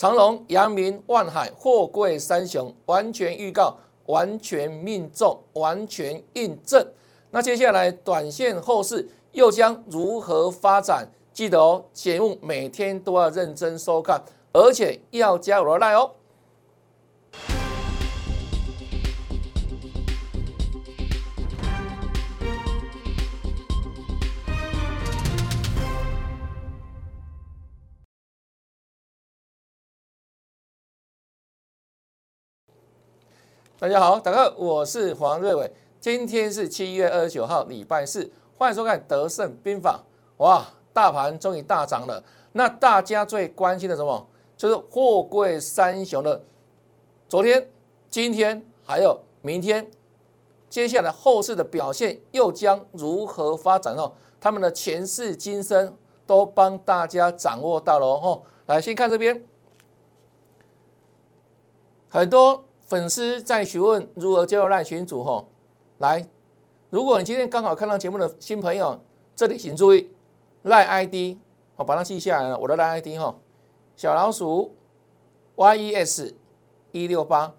长隆、阳明、万海、货柜三雄完全预告，完全命中，完全印证。那接下来短线后市又将如何发展？记得哦，节目每天都要认真收看，而且要加我的赖哦。大家好，大家好，我是黄瑞伟。今天是七月二十九号，礼拜四，欢迎收看《德胜兵法》。哇，大盘终于大涨了。那大家最关心的什么？就是货柜三雄的昨天、今天还有明天，接下来后市的表现又将如何发展哦？他们的前世今生都帮大家掌握到了哦。来，先看这边，很多。粉丝在询问如何加入赖群组吼，来，如果你今天刚好看到节目的新朋友，这里请注意赖 ID，我把它记下来了，我的赖 ID 哈，小老鼠 yes 一六八，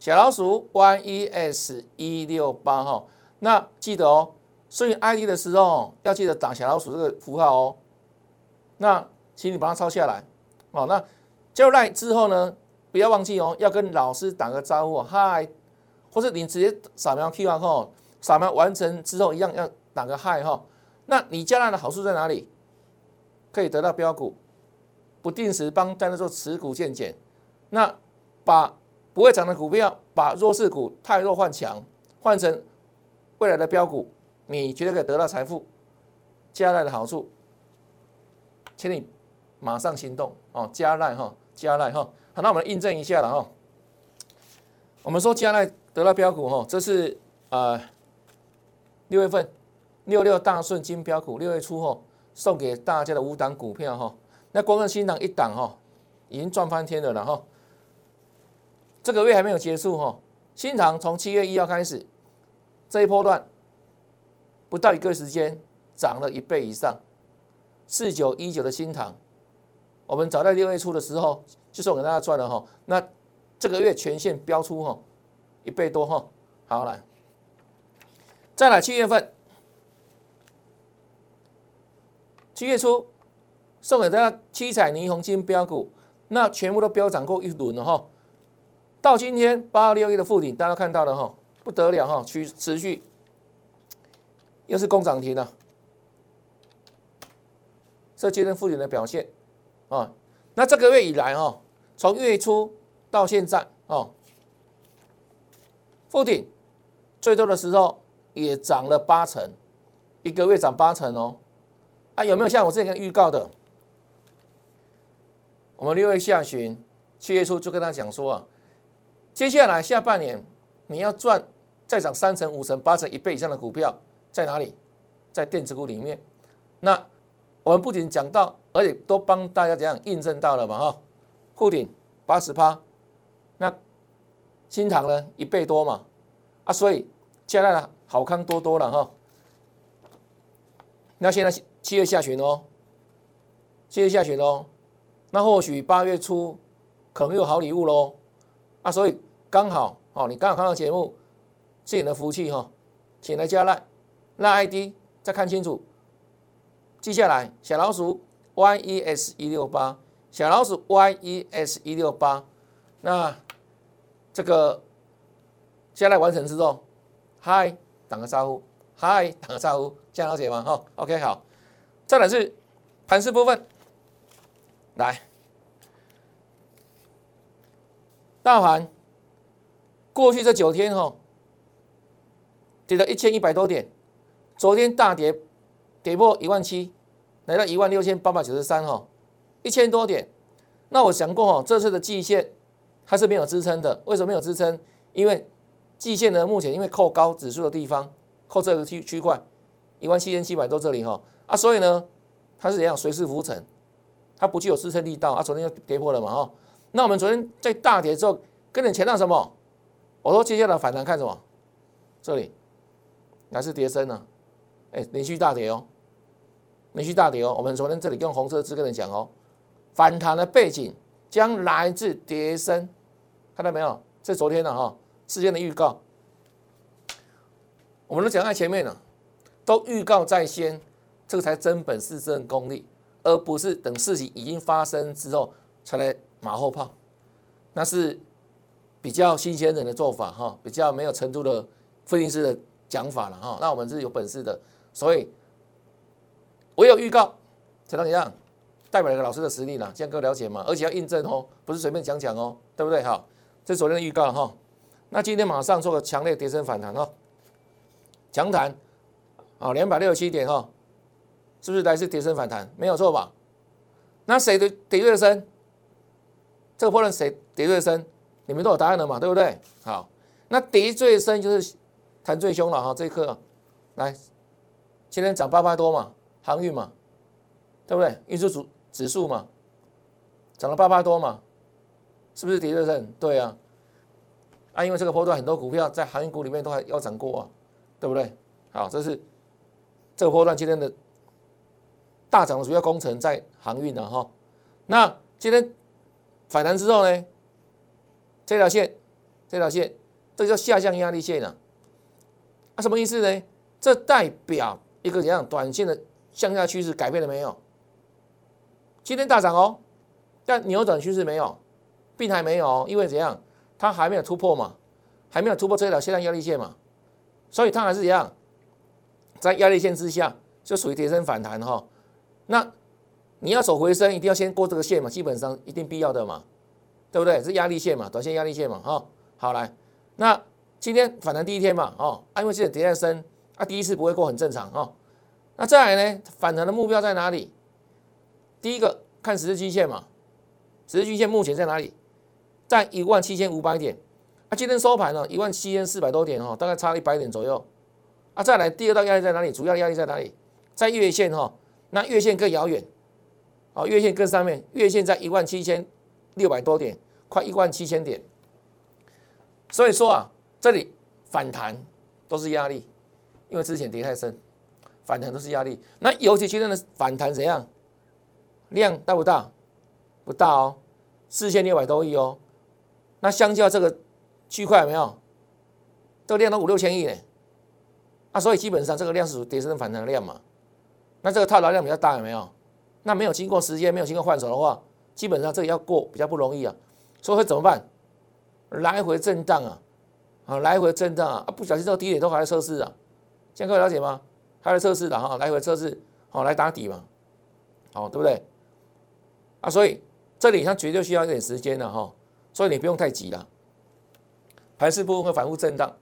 小老鼠 yes 一六八哈，那记得哦，输入 ID 的时候要记得打小老鼠这个符号哦，那请你把它抄下来，哦，那加入赖之后呢？不要忘记哦，要跟老师打个招呼，嗨，或者你直接扫描 QR 码扫描完成之后一样要打个嗨哈。那你加来的好处在哪里？可以得到标股，不定时帮大家做持股见减。那把不会涨的股票，把弱势股太弱换强，换成未来的标股，你绝对可以得到财富。加来的好处，请你马上行动哦，加赖哈，加赖哈。好，那我们印证一下了哈。我们说加奈得到标股哈，这是呃六月份六六大顺金标股六月初哈送给大家的五档股票哈。那光是新档一档哈，已经赚翻天了了哈。这个月还没有结束哈，新塘从七月一号开始这一波段不到一个时间涨了一倍以上，四九一九的新塘，我们早在六月初的时候。就是我给大家赚了哈，那这个月全线标出哈一倍多哈，好来，再来七月份，七月初送给大家七彩霓虹金标股，那全部都飙涨过一轮了哈，到今天八二六一的附顶，大家看到了哈，不得了哈，持持续。又是攻涨停了，这今天附顶的表现啊。那这个月以来哦，从月初到现在哦，附顶最多的时候也涨了八成，一个月涨八成哦。啊，有没有像我之前预告的？我们六月下旬、七月初就跟他讲说啊，接下来下半年你要赚再涨三成、五成、八成、一倍以上的股票在哪里？在电子股里面。那我们不仅讲到。而且都帮大家怎样印证到了嘛哈，沪顶八十趴，那新塘呢一倍多嘛啊，所以现在呢好康多多了哈。那现在七月下旬哦，七月下旬哦，那或许八月初可能有好礼物喽啊，所以刚好哦，你刚好看到节目，是你的福气哈，请来加赖赖 ID 再看清楚，记下来小老鼠。yes 一六八小老鼠 yes 一六八，那这个下来完成之后，嗨，打个招呼，嗨，打个招呼，这样了解吗？哈，OK，好，再来是盘势部分，来，大盘过去这九天哈，跌了一千一百多点，昨天大跌，跌破一万七。来到一万六千八百九十三哈，一千多点。那我想过哈，这次的季线它是没有支撑的。为什么没有支撑？因为季线呢，目前因为扣高指数的地方，扣这个区区块一万七千七百多这里哈啊，所以呢，它是怎样随势浮沉，它不具有支撑力道啊。昨天就跌破了嘛哈。那我们昨天在大跌之后，跟你前到什么？我说接下来反弹看什么？这里还是跌升呢？哎，连续大跌哦。连续大跌哦，我们昨天这里用红色字跟你讲哦，反弹的背景将来自跌升，看到没有？这昨天的哈事件的预告，我们都讲在前面了，都预告在先，这个才真本事、真功力，而不是等事情已经发生之后才来马后炮，那是比较新鲜人的做法哈，比较没有程度的分析师的讲法了哈。那我们是有本事的，所以我有预告，才能怎样？代表一个老师的实力啦，这样各位了解吗？而且要印证哦，不是随便讲讲哦，对不对？好，这是昨天的预告哈。那今天马上做个强烈跌升反弹哦，强弹啊，两百六十七点哈，是不是来自跌升反弹？没有错吧？那谁的跌最深？这个波段谁跌最深？你们都有答案了嘛？对不对？好，那跌最深就是弹最凶了哈。这一刻来，今天涨八百多嘛，航运嘛，对不对？运输指。指数嘛，涨了八八多嘛，是不是跌最深？对啊，啊，因为这个波段很多股票在航运股里面都还要涨过啊，对不对？好，这是这个波段今天的大涨的主要工程在航运了哈。那今天反弹之后呢，这条线，这条线，这叫下降压力线啊。啊，什么意思呢？这代表一个怎样短线的向下趋势改变了没有？今天大涨哦，但扭转趋势没有，并还没有，因为怎样？它还没有突破嘛，还没有突破这条线上压力线嘛，所以它还是一样，在压力线之下，就属于跌升反弹哈。那你要走回升，一定要先过这个线嘛，基本上一定必要的嘛，对不对？是压力线嘛，短线压力线嘛，哈。好来，那今天反弹第一天嘛，哦，因为现在跌在升，啊，第一次不会过很正常哦。那再来呢，反弹的目标在哪里？第一个看十日均线嘛，十日均线目前在哪里？在一万七千五百点。啊，今天收盘呢，一万七千四百多点哦，大概差一百点左右。啊，再来第二道压力在哪里？主要压力在哪里？在月线哈，那月线更遥远。啊，月线更上面，月线在一万七千六百多点，快一万七千点。所以说啊，这里反弹都是压力，因为之前跌太深，反弹都是压力。那尤其今天的反弹怎样？量大不大？不大哦，四千六百多亿哦。那相较这个区块有没有？这个量都五六千亿呢。啊，所以基本上这个量是属于跌升反弹的量嘛。那这个套牢量比较大有没有？那没有经过时间，没有经过换手的话，基本上这个要过比较不容易啊。所以会怎么办？来回震荡啊，啊，来回震荡啊，啊，不小心这个低点都还在测试啊。现在各位了解吗？还在测试的哈，来回测试，好来打底嘛，好对不对？啊，所以这里它绝对需要一点时间的哈，所以你不用太急了。盘势部分会反复震荡，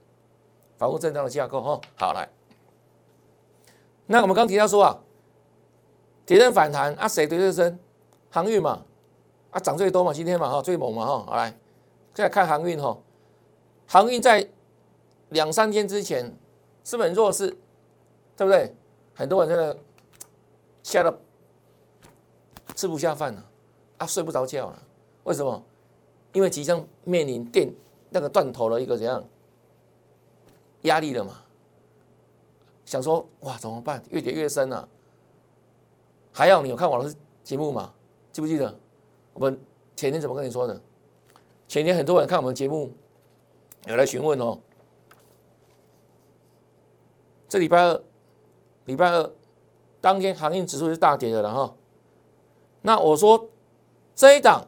反复震荡的架构哈。好来，那我们刚提到说啊，跌升反弹啊，谁跌最深？航运嘛，啊涨最多嘛，今天嘛哈最猛嘛哈。好来，现在看航运哈，航运在两三天之前是很弱势，对不对？很多人真的吓得吃不下饭了。啊睡不着觉了，为什么？因为即将面临电那个断头的一个怎样压力了嘛？想说哇怎么办？越跌越深了。还要你有看我的节目吗？记不记得我们前天怎么跟你说的？前天很多人看我们节目，有来询问哦。这礼拜二，礼拜二当天行业指数是大跌的了哈。那我说。这一档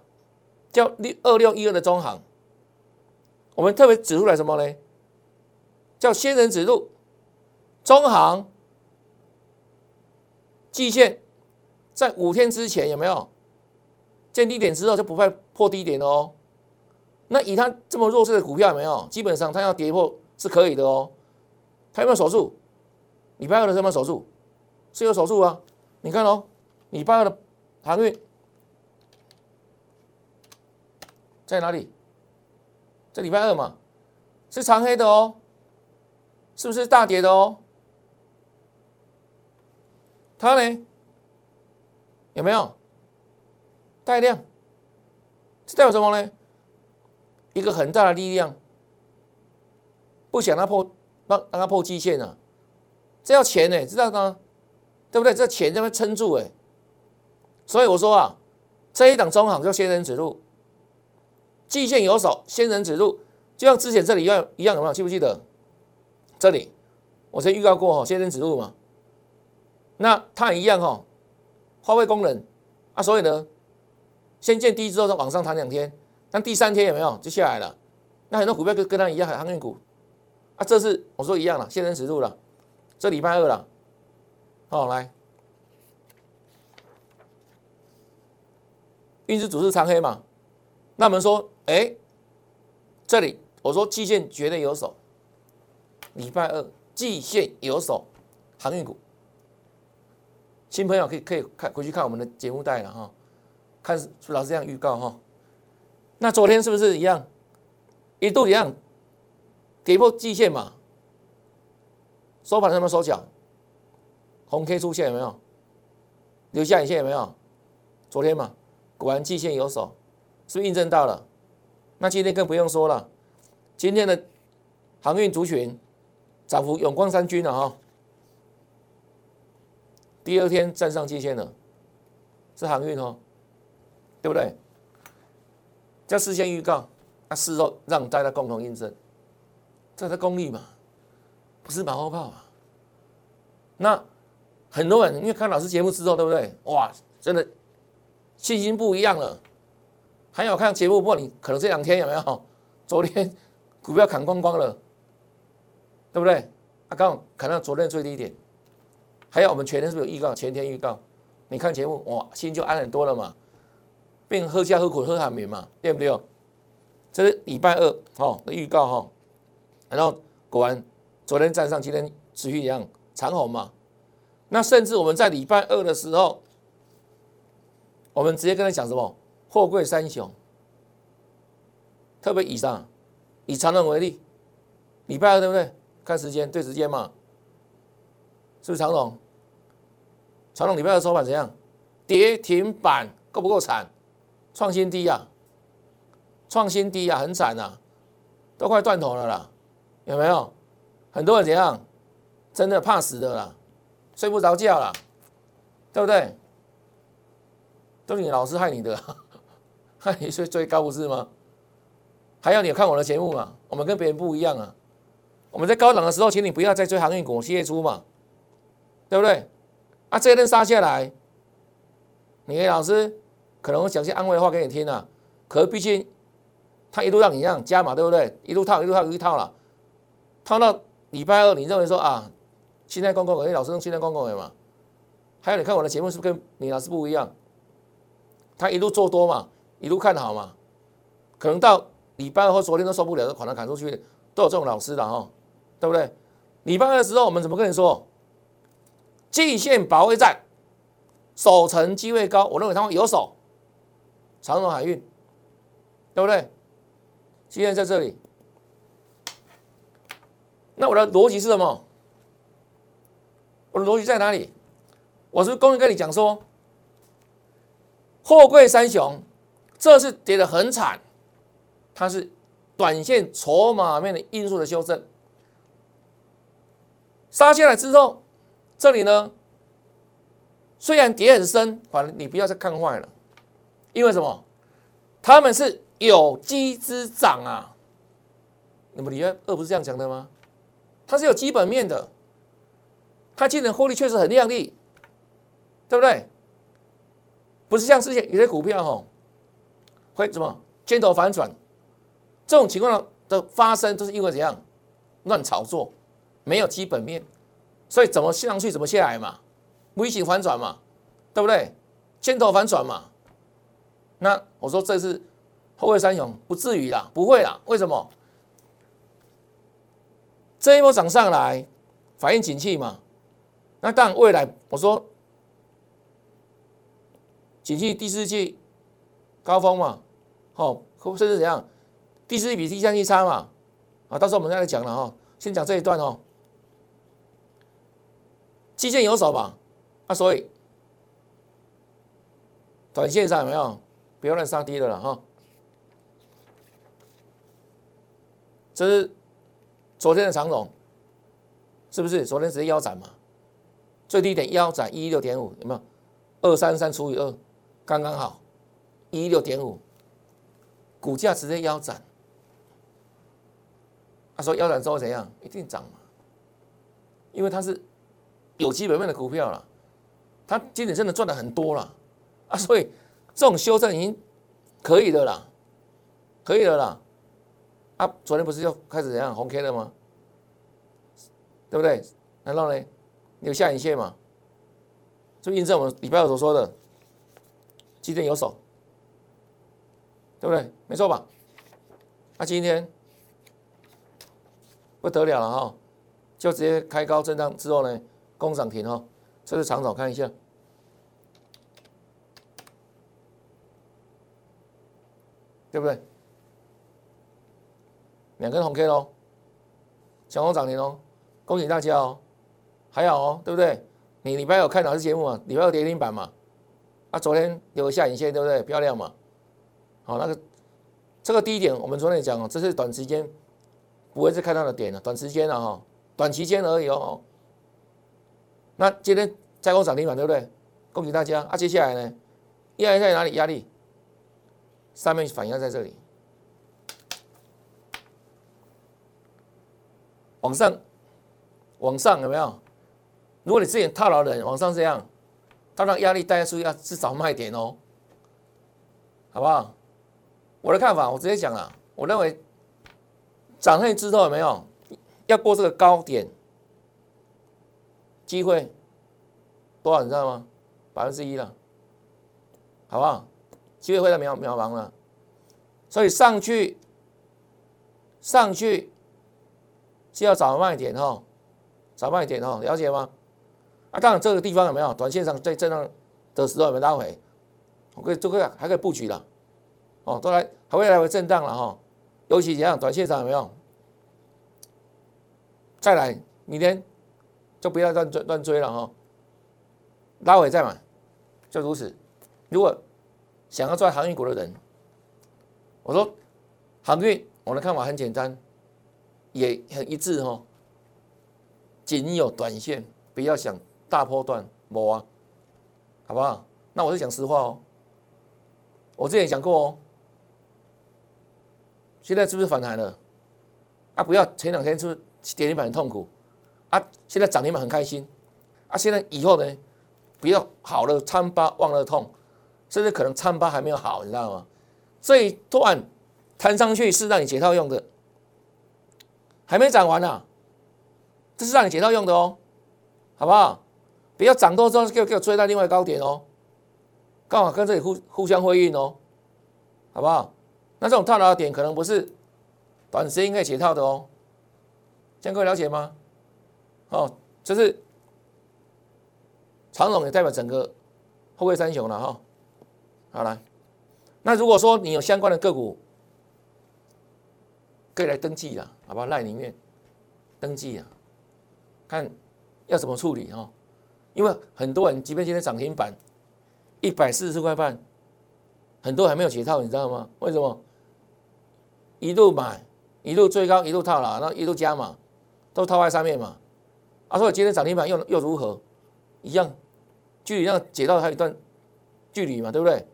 叫六二六一二的中行，我们特别指出来什么呢？叫仙人指路，中行季线在五天之前有没有见低点之后就不会破低点哦？那以它这么弱势的股票有没有？基本上它要跌破是可以的哦。它有没有守住？礼拜二的什么手术？是有手术啊？你看哦，礼拜二的航运。在哪里？这礼拜二嘛，是长黑的哦，是不是大跌的哦？它呢，有没有带量？这代表什么呢？一个很大的力量，不想它破，让让它破基线啊！这要钱呢，知道吗？对不对？这钱在那撑住哎，所以我说啊，这一档中行叫仙人指路。季线有手，仙人指路，就像之前这里一样一样，有没有记不记得？这里我曾预告过哈，仙人指路嘛，那它也一样哈，发挥功能啊，所以呢，先见低之后再往上弹两天，但第三天有没有就下来了？那很多股票跟跟它一样，航运股啊，这是我说一样了，仙人指路了，这礼拜二了，好来。运势主是长黑嘛？那我们说，哎，这里我说季线绝对有手，礼拜二季线有手，航运股，新朋友可以可以看回去看我们的节目带了哈，看老师这样预告哈。那昨天是不是一样，一度一样跌破季线嘛？收盘什么收脚？红 K 出现有没有？留下影线有没有？昨天嘛。果然季线有手，是不是印证到了？那今天更不用说了，今天的航运族群涨幅永光三军了哈，第二天站上季线了，是航运哦，对不对？叫事先预告，那事后让大家共同印证，这是功力嘛，不是马后炮啊。那很多人因为看老师节目之后，对不对？哇，真的。信心不一样了，还有看节目，不过你可能这两天有没有？昨天股票砍光光了，对不对？啊，刚好砍到昨天最低点。还有我们前天是不是有预告？前天预告，你看节目哇，心就安很多了嘛，并喝下喝苦喝海绵嘛，对不对？这是礼拜二哦的预告哈，然后果然昨天站上，今天持续一样长红嘛。那甚至我们在礼拜二的时候。我们直接跟他讲什么？货柜三雄，特别以上，以长龙为例，礼拜二对不对？看时间，对时间嘛，是不是长龙？长龙礼拜二收盘怎样？跌停板，够不够惨？创新低啊，创新低啊，很惨呐，都快断头了啦，有没有？很多人怎样？真的怕死的啦，睡不着觉了，对不对？都是你老师害你的，害你追追高不是吗？还要你看我的节目嘛？我们跟别人不一样啊！我们在高档的时候，请你不要再追航运股、业出嘛，对不对？啊，这一阵杀下来，你的老师可能会讲些安慰的话给你听啊。可是毕竟他一路让你这样加嘛，对不对？一路套，一路套，一路套了，套到礼拜二，你认为说啊，现在公公诶，老师用现在公公诶嘛？还有你看我的节目是不是跟你老师不一样？他一路做多嘛，一路看好嘛，可能到礼拜二或昨天都受不了，就把它砍出去，都有这种老师的哈，对不对？礼拜二的时候，我们怎么跟你说？季线保卫战，守城机会高，我认为他们有守长荣海运，对不对？今天在这里，那我的逻辑是什么？我的逻辑在哪里？我是公开跟你讲说。货柜三雄，这是跌得很惨，它是短线筹码面的因素的修正，杀下来之后，这里呢虽然跌很深，反正你不要再看坏了，因为什么？他们是有机之长啊，那么你二不是这样讲的吗？它是有基本面的，它今年获利确实很亮丽，对不对？不是像之前有些股票哈，会怎么尖头反转？这种情况的发生都是因为怎样乱炒作，没有基本面，所以怎么上去怎么下来嘛，微型反转嘛，对不对？尖头反转嘛。那我说这是后会三雄，不至于啦，不会啦。为什么？这一波涨上来反映景气嘛。那当然未来我说。景气第四季高峰嘛，好，甚至怎样？第四季比第三季差嘛？啊，到时候我们再来讲了哈。先讲这一段哦。基建有手吧？啊，所以短线上有没有？不要乱杀低的了哈。这是昨天的长龙，是不是？昨天直接腰斩嘛？最低点腰斩一六点五，有没有？二三三除以二。刚刚好，一六点五，股价直接腰斩。他说腰斩之后怎样？一定涨嘛，因为它是有基本面的股票了，它今年真的赚的很多了啊，所以这种修正已经可以的啦，可以的啦。啊，昨天不是又开始怎样红 K 了吗？对不对？难道呢？有下影线嘛？就印证我们礼拜二所说的，今天有手，对不对？没错吧？那今天不得了了哈，就直接开高震荡之后呢，攻涨停哈，这是长手看一下，对不对？两根红 K 喽，强红涨停哦。恭喜大家哦，还好哦，对不对？你礼拜有看哪支节目啊？礼拜有跌停板嘛？啊，昨天有个下影线，对不对？漂亮嘛？好，那个这个低点，我们昨天讲哦，这是短时间不会是看到的点了，短时间了哈，短期间而已哦。那今天再攻涨停板，对不对？恭喜大家啊！接下来呢？压力在哪里？压力上面反应在这里，往上。往上有没有？如果你之前套牢的人往上这样，它的压力大家注意要至少卖点哦，好不好？我的看法我直接讲了，我认为涨上去之后有没有要过这个高点，机会多少你知道吗？百分之一了，好不好？机会会在渺渺茫了，所以上去上去是要找卖点哦。少卖点哦，了解吗？啊，当然这个地方有没有短线上在震荡的时候有没有拉回？我可以这个还可以布局了，哦，都来还会来回震荡了哈。尤其怎样，短线上有没有？再来，明天就不要乱追乱追了哈，拉回再买，就如此。如果想要赚航运股的人，我说航运，我的看法很简单，也很一致哦。仅有短线，不要想大波段，摸啊，好不好？那我是讲实话哦，我之前讲过哦。现在是不是反弹了？啊，不要前两天是不是跌停板很痛苦？啊，现在涨停板很开心。啊，现在以后呢，不要好了参巴忘了痛，甚至可能参巴还没有好，你知道吗？这一段弹上去是让你解套用的，还没涨完呢。这是让你解套用的哦，好不好？不要涨多之后给我给我追到另外高点哦，刚好跟这里互互相辉映哦，好不好？那这种套牢的点可能不是短时间可以解套的哦，这样各位了解吗？哦，这是长总也代表整个后贵三雄了哈。好了，那如果说你有相关的个股，可以来登记了，好不好？赖里面登记啊。看要怎么处理哈？因为很多人，即便今天涨停板一百四十四块半，很多还没有解套，你知道吗？为什么？一路买，一路追高，一路套牢，然后一路加嘛，都套在上面嘛。啊，所以今天涨停板又又如何？一样，距离要解套还有一段距离嘛，对不对？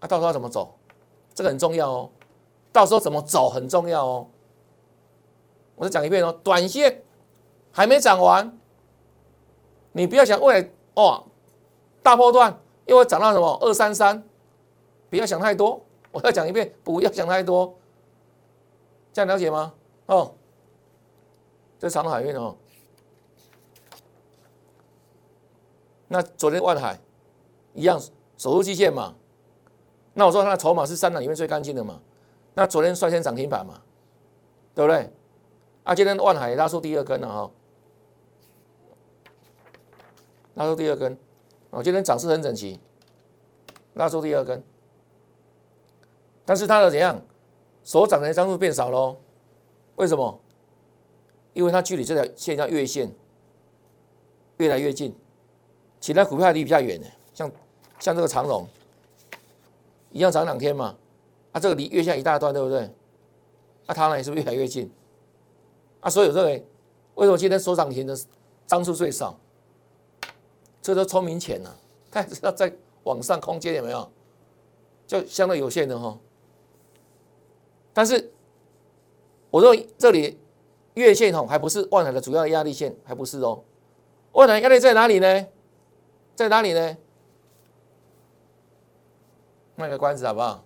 啊，到时候要怎么走？这个很重要哦。到时候怎么走很重要哦。我再讲一遍哦，短线。还没涨完，你不要想未来哦，大波段又会涨到什么二三三，不要想太多。我再讲一遍，不要想太多，这样了解吗？哦，这长海运哦，那昨天万海一样守住基线嘛，那我说它的筹码是三档里面最干净的嘛，那昨天率先涨停板嘛，对不对？啊，今天万海拉出第二根了哈。拉出第二根，哦，今天涨势很整齐，拉出第二根，但是它的怎样，所涨的张数变少喽？为什么？因为它距离这条线叫月线越来越近，其他股票离比较远的，像像这个长龙一样涨两天嘛，啊，这个离月线一大段，对不对？那它呢也是不是越来越近？啊，所以我认为为什么今天所涨停的张数最少？这都聪明钱呐，他知道在往上空间有没有？就相对有限的哈。但是，我认为这里月线哈还不是万海的主要压力线，还不是哦。万海压力在哪里呢？在哪里呢？卖个关子好不好？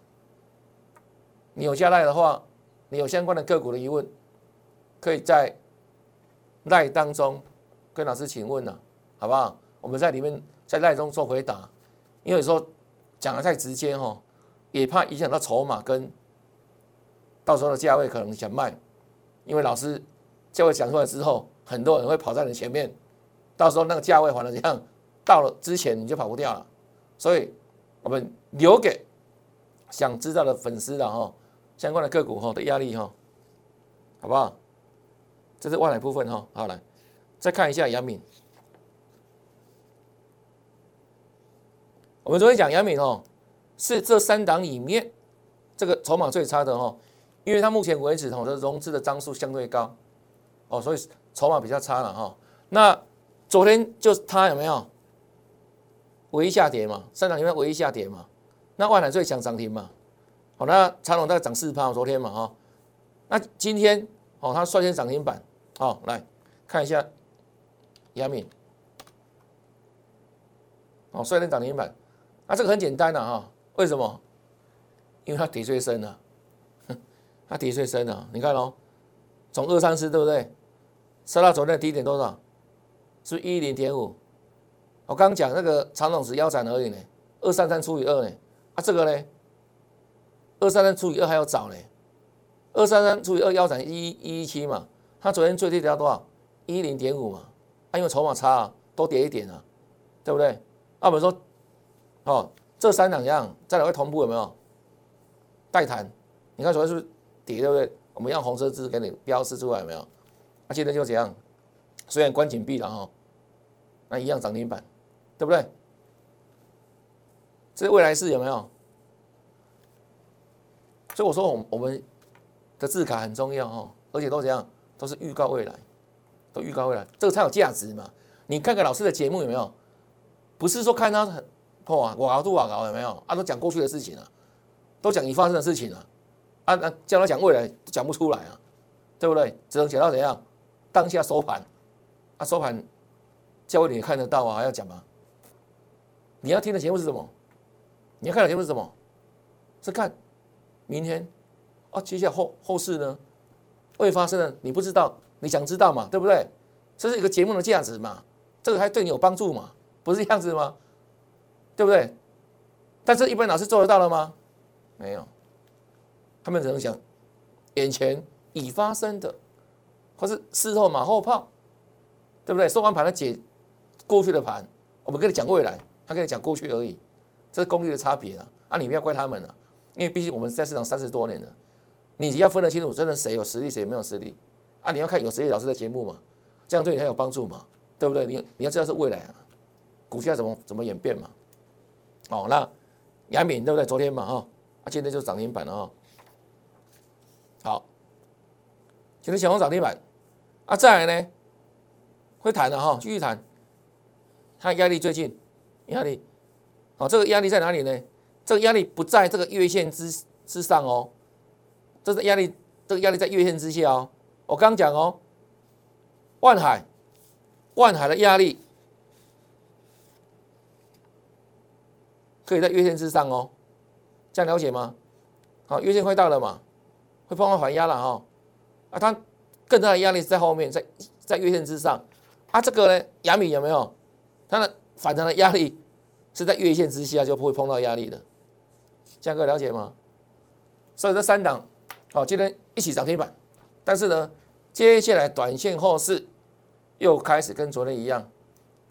你有加赖的话，你有相关的个股的疑问，可以在赖当中跟老师请问了，好不好？我们在里面在赖中做回答，因为说讲的太直接哈，也怕影响到筹码跟到时候的价位可能想卖，因为老师价位讲出来之后，很多人会跑在你前面，到时候那个价位反而怎样，到了之前你就跑不掉了，所以我们留给想知道的粉丝的哈。相关的个股哈的压力哈，好不好？这是外来部分哈。好来，再看一下杨敏。我们昨天讲杨敏哦，是这三档里面这个筹码最差的哈，因为它目前为止哈的融资的张数相对高哦，所以筹码比较差了哈。那昨天就它有没有唯一下跌嘛？三档里面唯一下跌嘛？那外来最强涨停嘛？好，那长隆大概涨四趴，昨天嘛哈，那今天哦，它率先涨停板，好，来看一下亚敏，哦，率先涨停板，那这个很简单的哈，为什么？因为它底最深了，它底最深了，你看哦，从二三四对不对？杀到昨天低点多少？是一零点五，我刚讲那个长隆是腰斩而已呢，二三三除以二呢，啊，这个呢？二三三除以二还要早呢，二三三除以二腰斩一一一七嘛，它昨天最低跌到多少？一零点五嘛，啊，因为筹码差啊，多跌一点啊，对不对？啊，我们说，哦，这三两样再来会同步有没有？带弹，你看昨天是不是跌对不对？我们用红色字给你标示出来有没有？那现在就这样，虽然关紧闭了哈，那一样涨停板，对不对？这是未来式有没有？所以我说，我我们的字卡很重要哦，而且都怎样，都是预告未来，都预告未来，这个才有价值嘛。你看看老师的节目有没有？不是说看他很哇，我熬都我熬有没有？啊，都讲过去的事情啊，都讲已发生的事情啊，啊啊，叫他讲未来讲不出来啊，对不对？只能讲到怎样，当下收盘，啊收盘，教会你看得到啊，还要讲吗？你要听的节目是什么？你要看的节目是什么？是看。明天，哦，接下来后后事呢？会发生的，你不知道，你想知道嘛？对不对？这是一个节目的价值嘛？这个还对你有帮助嘛？不是这样子吗？对不对？但是，一般老师做得到了吗？没有，他们只能想眼前已发生的，或是事后马后炮，对不对？收完盘了解过去的盘，我们跟你讲未来，他跟你讲过去而已，这是功力的差别啊！啊，你不要怪他们了。因为毕竟我们在市场三十多年了，你要分得清楚，真的谁有实力，谁没有实力啊？你要看有实力老师的节目嘛，这样对你才有帮助嘛，对不对？你你要知道是未来啊，股价怎么怎么演变嘛。哦，那杨敏对不对？昨天嘛哈，啊，今天就涨停板了哈。好，今天小红涨停板啊，再来呢会谈的哈，继续谈。它压力最近压力，好，这个压力在哪里呢？这个压力不在这个月线之之上哦，这是压力，这个压力在月线之下哦。我刚讲哦，万海，万海的压力可以在月线之上哦，这样了解吗？好，月线快到了嘛，会碰到反压了哈。啊，它更大的压力是在后面，在在月线之上。啊，这个呢，亚米有没有？它的反弹的压力是在月线之下，就不会碰到压力的。江哥了解吗？所以这三档，好，今天一起涨停板，但是呢，接下来短线后市又开始跟昨天一样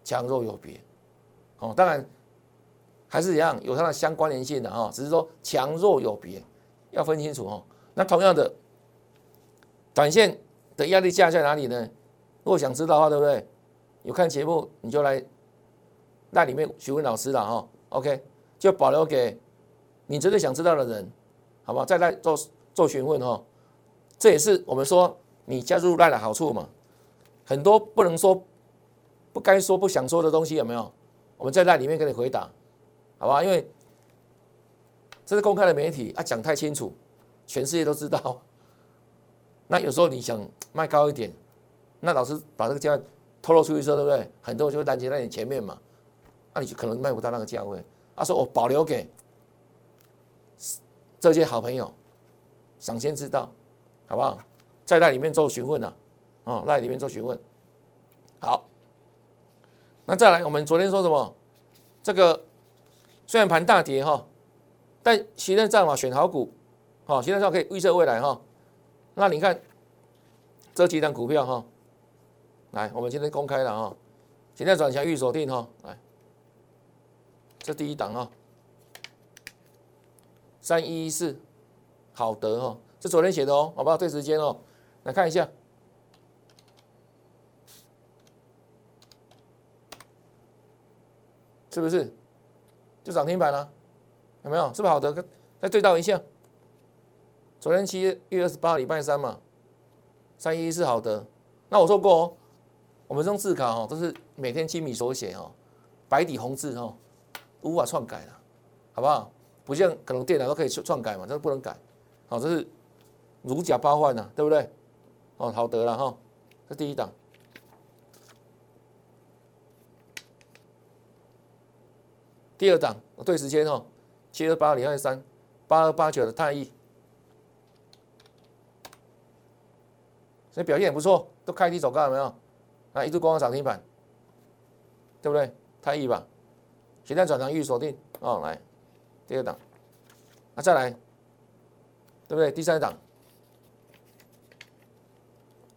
强弱有别，哦，当然还是一样有它的相关联性的哈，只是说强弱有别，要分清楚哦。那同样的，短线的压力价在哪里呢？如果想知道的话，对不对？有看节目你就来那里面询问老师了哈。OK，就保留给。你真的想知道的人，好不好，再来做做询问哈，这也是我们说你加入赖的好处嘛。很多不能说、不该说、不想说的东西有没有？我们在赖里面给你回答，好吧？因为这是公开的媒体啊，讲太清楚，全世界都知道。那有时候你想卖高一点，那老师把这个价透露出去之后，对不对？很多人就会担心在你前面嘛，那你就可能卖不到那个价位。他说我保留给这些好朋友，想先知道，好不好？在那里面做询问呢，哦，那里面做询问。好，那再来，我们昨天说什么？这个虽然盘大跌哈，但习任战法选好股，好，习任战可以预测未来哈。那你看这几档股票哈，来，我们今天公开了哈，现在转强预锁定哈，来，这第一档哈，三一一四，好得哈，这昨天写的哦，好不好？对时间哦，来看一下。是不是就涨停板了？有没有？是不是好的？再对照一下，昨天七月二十八礼拜三嘛，三一是好的。那我说过哦，我们用字卡哦，都是每天亲笔手写哦，白底红字哦，无法篡改了，好不好？不像可能电脑都可以篡改嘛，这不能改。好，这是如假包换呐，对不对？哦，好得了哈，这第一档。第二档，对时间哦，七二八零二三八二八九的泰亿，所以表现也不错，都开低走高，了没有？啊，一度光涨停板，对不对？泰亿吧，现在转成预锁定哦，来第二档，那再来，对不对？第三档，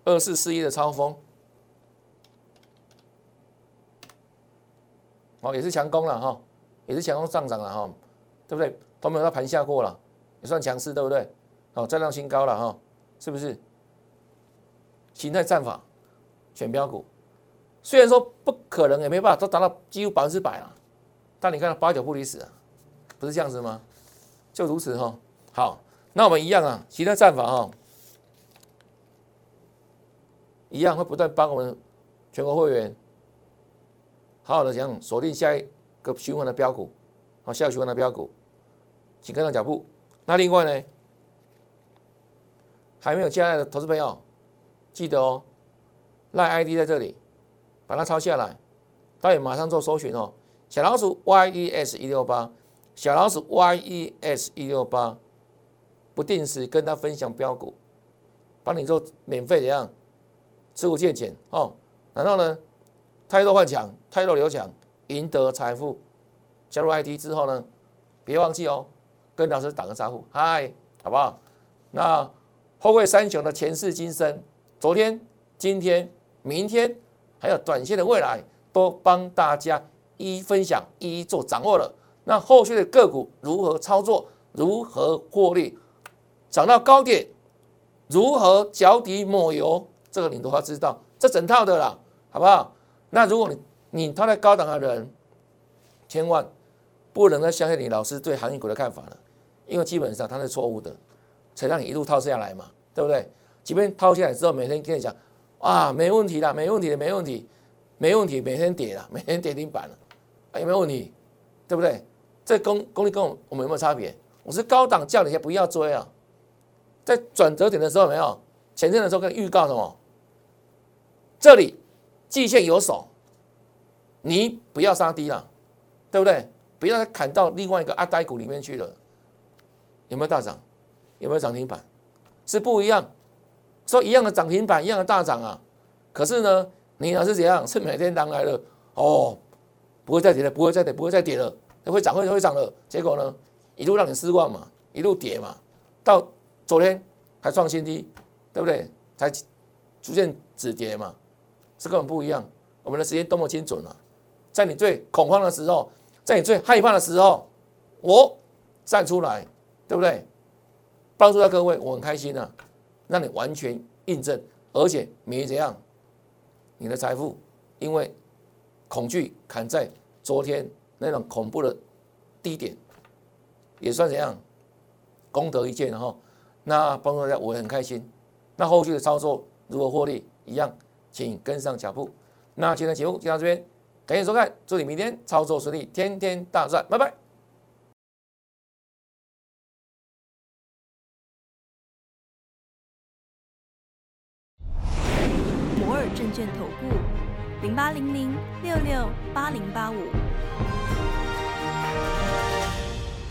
二四四一的超风，哦，也是强攻了哈。也是强攻上涨了哈，对不对？都没有到盘下过了，也算强势，对不对？好，再创新高了哈，是不是？形态战法选标股，虽然说不可能，也没办法都达到几乎百分之百了，但你看八九不离十啊，不是这样子吗？就如此哈。好，那我们一样啊，其他战法哈，一样会不断帮我们全国会员好好的讲锁定下一。个循环的标股，好，下个循环的标股，请跟上脚步。那另外呢，还没有加来的投资朋友，记得哦，赖 ID 在这里，把它抄下来，大家马上做搜寻哦。小老鼠 YES 一六八，小老鼠 YES 一六八，不定时跟他分享标股，帮你做免费怎样，持股见减哦。然后呢，太弱换强，太弱留强。赢得财富，加入 ID 之后呢，别忘记哦，跟老师打个招呼，嗨，好不好？那后会三雄的前世今生，昨天、今天、明天，还有短线的未来，都帮大家一一分享，一一做掌握了。那后续的个股如何操作，如何获利，涨到高点，如何脚底抹油，这个你都要知道，这整套的啦，好不好？那如果你你套在高档的人，千万不能再相信你老师对行业股的看法了，因为基本上他是错误的，才让你一路套下来嘛，对不对？即便套下来之后，每天跟你讲，啊，没问题啦，没问题的，没问题，没问题，每天跌了，每天跌停板了，啊，有没有问题？对不对？这功功力跟我我们有没有差别？我是高档叫你先不要追啊，在转折点的时候没有，前阵的时候跟预告什么？这里季线有手。你不要杀低了，对不对？不要再砍到另外一个阿呆股里面去了。有没有大涨？有没有涨停板？是不一样。说一样的涨停板，一样的大涨啊。可是呢，你呢是怎样？是每天当来了哦，不会再跌了，不会再跌，不会再跌了，会涨会会涨了。结果呢，一路让你失望嘛，一路跌嘛，到昨天还创新低，对不对？才出现止跌嘛，是根本不一样。我们的时间多么精准啊！在你最恐慌的时候，在你最害怕的时候，我站出来，对不对？帮助到各位，我很开心啊，让你完全印证，而且没怎样，你的财富因为恐惧砍在昨天那种恐怖的低点也算怎样功德一件了哈。那帮助大家我很开心那后续的操作如何获利一样请跟上脚步。那今天节目就到这边感谢收看祝你明天操作顺利天天大赚拜拜。摩尔证券投顾零八零零六六八零八五。